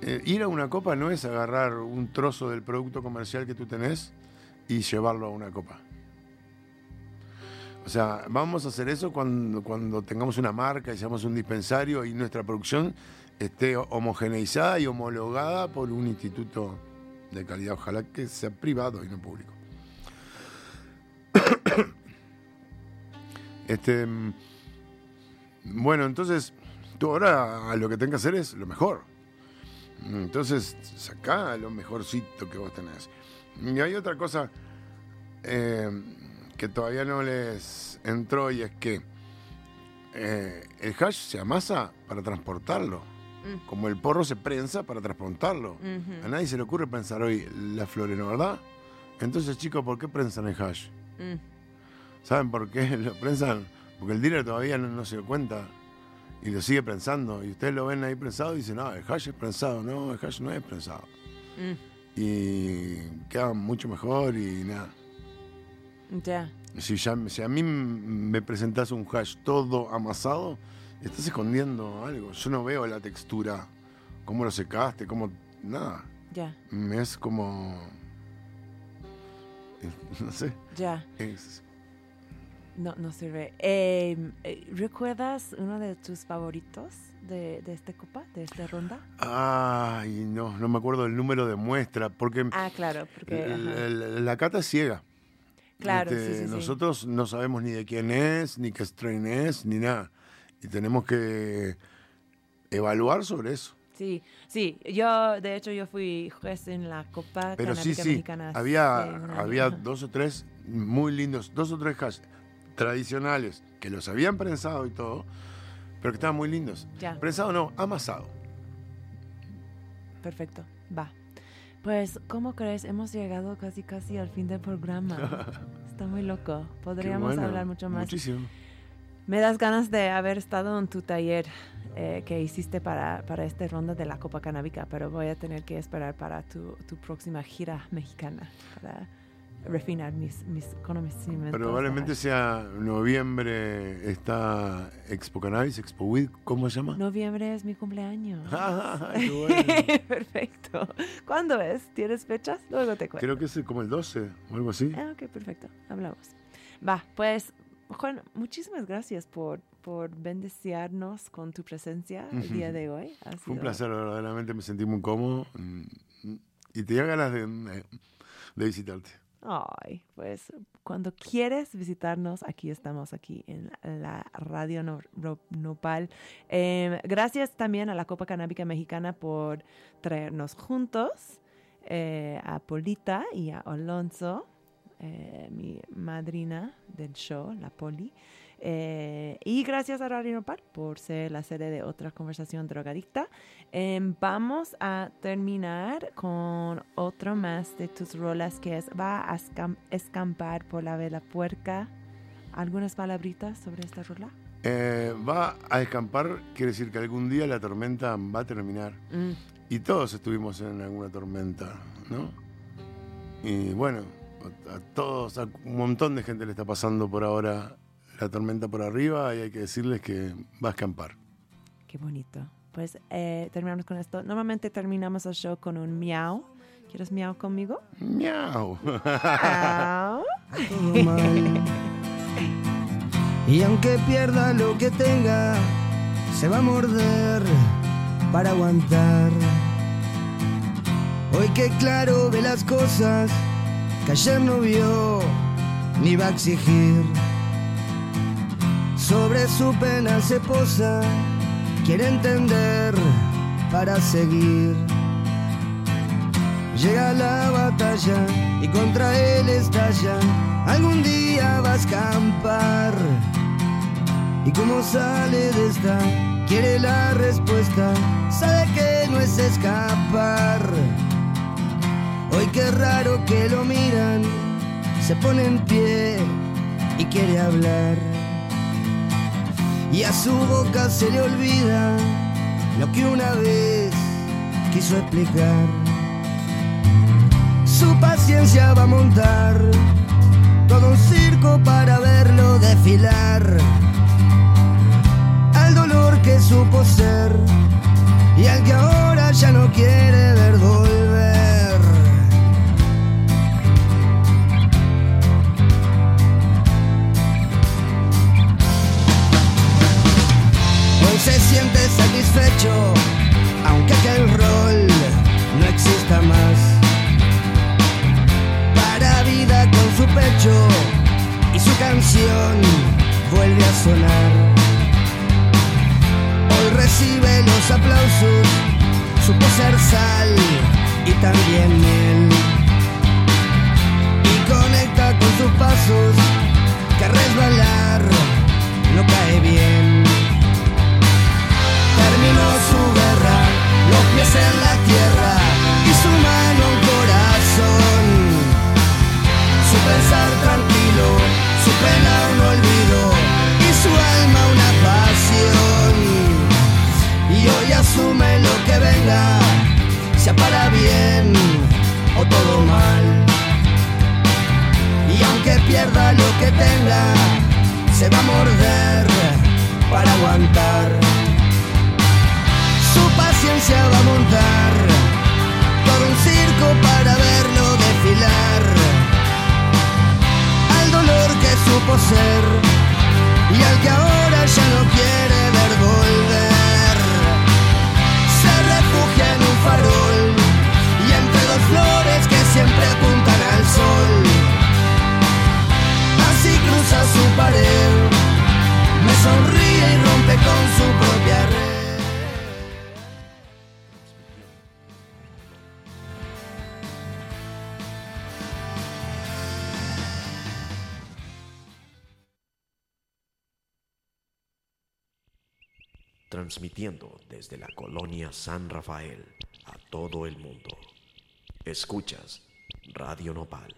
eh, ir a una copa no es agarrar un trozo del producto comercial que tú tenés y llevarlo a una copa. O sea, vamos a hacer eso cuando, cuando tengamos una marca y seamos un dispensario y nuestra producción esté homogeneizada y homologada por un instituto de calidad, ojalá que sea privado y no público. *coughs* Este, mm, bueno, entonces tú ahora lo que tenés que hacer es lo mejor. Entonces, sacá lo mejorcito que vos tenés. Y hay otra cosa eh, que todavía no les entró y es que eh, el hash se amasa para transportarlo.
Mm.
Como el porro se prensa para transportarlo. A nadie se le ocurre pensar hoy la floreno, ¿verdad? Entonces, chicos, ¿por qué prensan el hash?
Mm.
¿Saben por qué *laughs* lo prensan? Porque el dealer todavía no, no se dio cuenta y lo sigue prensando. Y ustedes lo ven ahí prensado y dicen, no, el hash es prensado. No, el hash no es prensado.
Mm.
Y queda mucho mejor y nada.
Ya.
Si, ya, si a mí me presentas un hash todo amasado, estás escondiendo algo. Yo no veo la textura, cómo lo secaste, cómo... Nada.
Ya.
Es como... *laughs* No sé.
Ya.
es-
No, no sirve. Eh, eh, ¿Recuerdas uno de tus favoritos de, de esta copa, de esta ronda?
Ay, no, no me acuerdo del número de muestra, porque
Ah, claro, porque...
la cata es ciega.
Claro,
Este,
sí, sí, sí.
Nosotros no sabemos ni de quién es, ni qué strain es, ni nada. Y tenemos que evaluar sobre eso.
Sí, sí. Yo, de hecho, yo fui juez en la Copa
Pero sí,
Canábica
sí,
Mexicana.
había, había dos o tres muy lindos, dos o tres hash tradicionales que los habían prensado y todo, pero que estaban muy lindos.
Ya.
Prensado no, amasado.
Perfecto, va. Pues, ¿cómo crees? Hemos llegado casi, casi al fin del programa. *laughs* Está muy loco. Podríamos
bueno,
hablar mucho más.
Muchísimo.
Me das ganas de haber estado en tu taller eh, que hiciste para, para esta ronda de la Copa Canábica, pero voy a tener que esperar para tu, tu próxima gira mexicana para refinar mis, mis conocimientos.
Probablemente sea noviembre, está Expo Cannabis, Expo Weed, ¿cómo se llama?
Noviembre es mi cumpleaños. *laughs*
Qué bueno. *laughs*
perfecto. ¿Cuándo es? ¿Tienes fechas? Luego te cuento.
Creo que es como el 12 o algo así.
Ah, ok, perfecto. Hablamos. Va, pues, Juan, muchísimas gracias por, por bendecirnos con tu presencia el día de hoy. Ha
Fue un placer, verdaderamente me sentí muy cómodo mm, y tenía ganas de, de visitarte.
Ay, pues cuando quieres visitarnos, aquí estamos, aquí en la Radio Nopal. Eh, gracias también a la Copa Canábica Mexicana por traernos juntos, eh, a Polita y a Alonso, eh, mi madrina del show, la Poli. Eh, y gracias a Radio Nopal por ser la sede de otra conversación drogadicta. Em, vamos a terminar con otro más de tus rolas que es Va a escam- escampar por la vela puerca. ¿Algunas palabritas sobre esta rola?
Eh, va a escampar, quiere decir que algún día la tormenta va a terminar. Y todos estuvimos en alguna tormenta, ¿no? Y bueno, a todos, a un montón de gente le está pasando por ahora la tormenta por arriba y hay que decirles que va a escampar.
Qué bonito. Pues eh, terminamos con esto. Normalmente terminamos el show con un miau. ¿Quieres miau conmigo?
¡Miau! *laughs*
Y aunque pierda lo que tenga, se va a morder para aguantar. Hoy que claro ve las cosas que ayer no vio ni va a exigir. Sobre su pena se posa, quiere entender para seguir. Llega la batalla y contra él estalla. Algún día va a escampar. Y como sale de esta, quiere la respuesta. Sabe que no es escapar. Hoy qué raro que lo miran. Se pone en pie y quiere hablar. Y a su boca se le olvida lo que una vez quiso explicar. Su paciencia va a montar todo un circo para verlo desfilar. Al dolor que supo ser y al que ahora ya no quiere ver volver. Se siente satisfecho, aunque aquel rol no exista más para vida con su pecho y su canción vuelve a sonar. Hoy recibe los aplausos, supo ser sal y también miel. Y conecta con sus pasos, que resbalar no cae bien. Terminó su guerra, los pies en la tierra y su mano un corazón. Su pensar tranquilo, su pena un olvido y su alma una pasión. Y hoy asume lo que venga, sea para bien o todo mal. Y aunque pierda lo que tenga, se va a morder para aguantar. Paciencia va a montar todo un circo para verlo desfilar. Al dolor que supo ser y al que ahora ya no quiere ver volver. Se refugia en un farol y entre dos flores que siempre apuntan al sol. Así cruza su pared, me sonríe y rompe con su propia red.
Transmitiendo desde la colonia San Rafael a todo el mundo. Escuchas Radio Nopal.